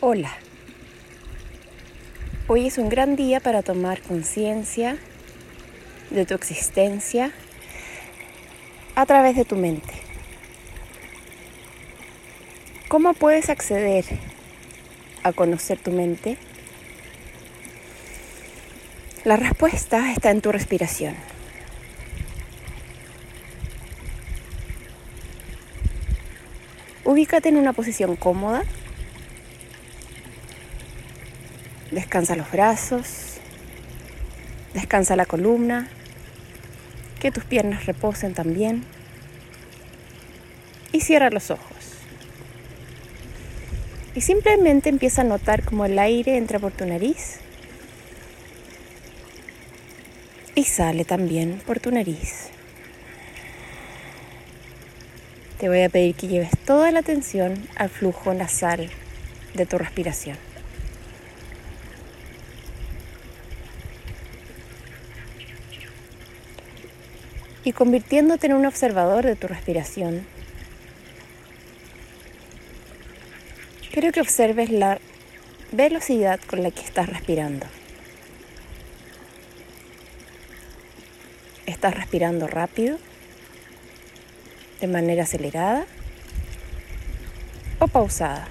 Hola. Hoy es un gran día para tomar conciencia de tu existencia a través de tu mente. ¿Cómo puedes acceder a conocer tu mente? La respuesta está en tu respiración. Ubícate en una posición cómoda Descansa los brazos, descansa la columna, que tus piernas reposen también y cierra los ojos. Y simplemente empieza a notar cómo el aire entra por tu nariz y sale también por tu nariz. Te voy a pedir que lleves toda la atención al flujo nasal de tu respiración. Y convirtiéndote en un observador de tu respiración. Quiero que observes la velocidad con la que estás respirando. ¿Estás respirando rápido? ¿De manera acelerada? ¿O pausada?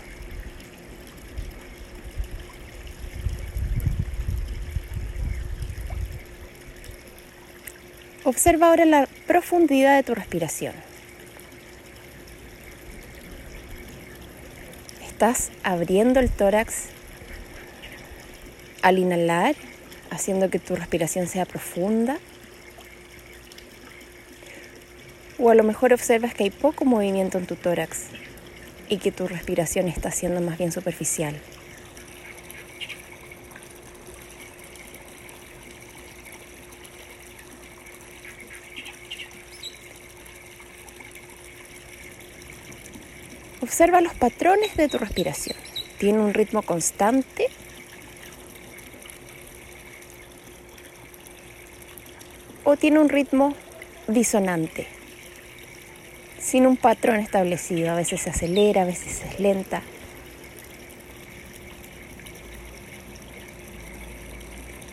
Observa ahora la profundidad de tu respiración. Estás abriendo el tórax al inhalar, haciendo que tu respiración sea profunda. O a lo mejor observas que hay poco movimiento en tu tórax y que tu respiración está siendo más bien superficial. Observa los patrones de tu respiración. ¿Tiene un ritmo constante? ¿O tiene un ritmo disonante? Sin un patrón establecido. A veces se acelera, a veces es lenta.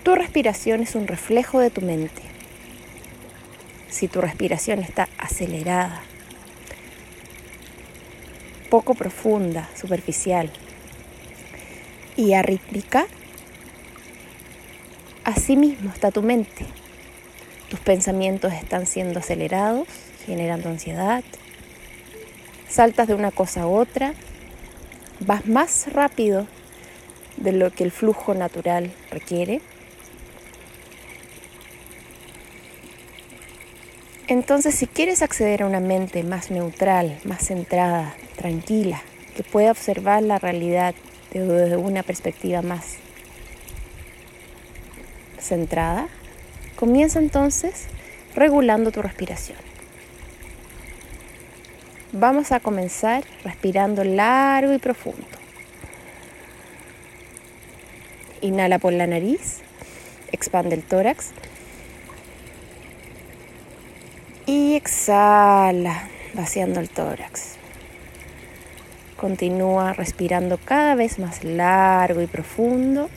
Tu respiración es un reflejo de tu mente. Si tu respiración está acelerada, poco profunda, superficial y arrítmica, así mismo está tu mente. Tus pensamientos están siendo acelerados, generando ansiedad. Saltas de una cosa a otra, vas más rápido de lo que el flujo natural requiere. Entonces, si quieres acceder a una mente más neutral, más centrada, tranquila, que pueda observar la realidad desde una perspectiva más centrada, comienza entonces regulando tu respiración. Vamos a comenzar respirando largo y profundo. Inhala por la nariz, expande el tórax y exhala, vaciando el tórax. Continúa respirando cada vez más largo y profundo.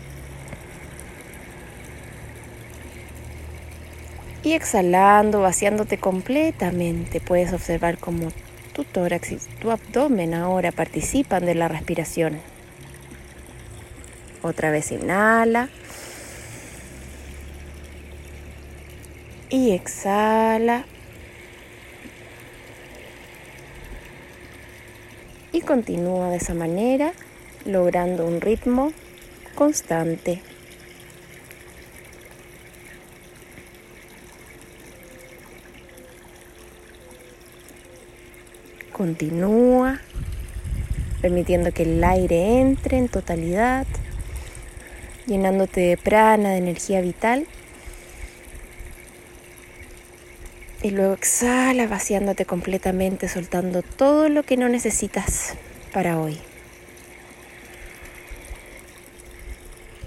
Y exhalando, vaciándote completamente. Puedes observar cómo tu tórax y tu abdomen ahora participan de la respiración. Otra vez inhala. Y exhala. Y continúa de esa manera logrando un ritmo constante. Continúa permitiendo que el aire entre en totalidad, llenándote de prana, de energía vital Y luego exhala vaciándote completamente, soltando todo lo que no necesitas para hoy.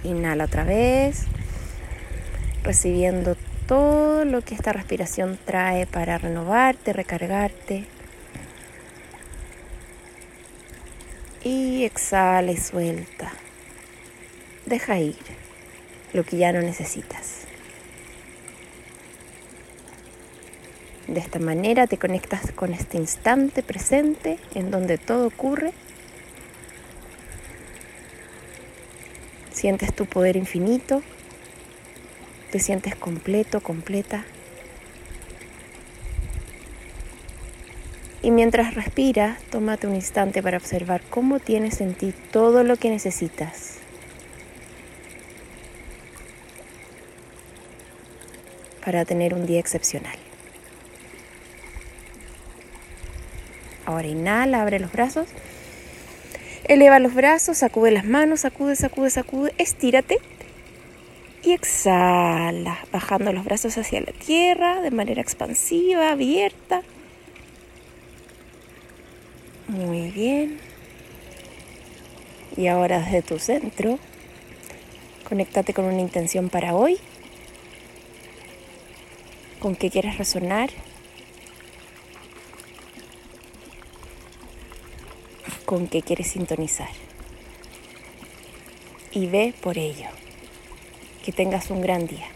Inhala otra vez, recibiendo todo lo que esta respiración trae para renovarte, recargarte. Y exhala y suelta. Deja ir lo que ya no necesitas. De esta manera te conectas con este instante presente en donde todo ocurre. Sientes tu poder infinito. Te sientes completo, completa. Y mientras respiras, tómate un instante para observar cómo tienes en ti todo lo que necesitas. para tener un día excepcional. Ahora inhala, abre los brazos. Eleva los brazos, sacude las manos, sacude, sacude, sacude, estírate. Y exhala, bajando los brazos hacia la tierra de manera expansiva, abierta. Muy bien. Y ahora desde tu centro, conéctate con una intención para hoy. ¿Con qué quieres resonar? ¿Con qué quieres sintonizar? Y ve por ello. Que tengas un gran día.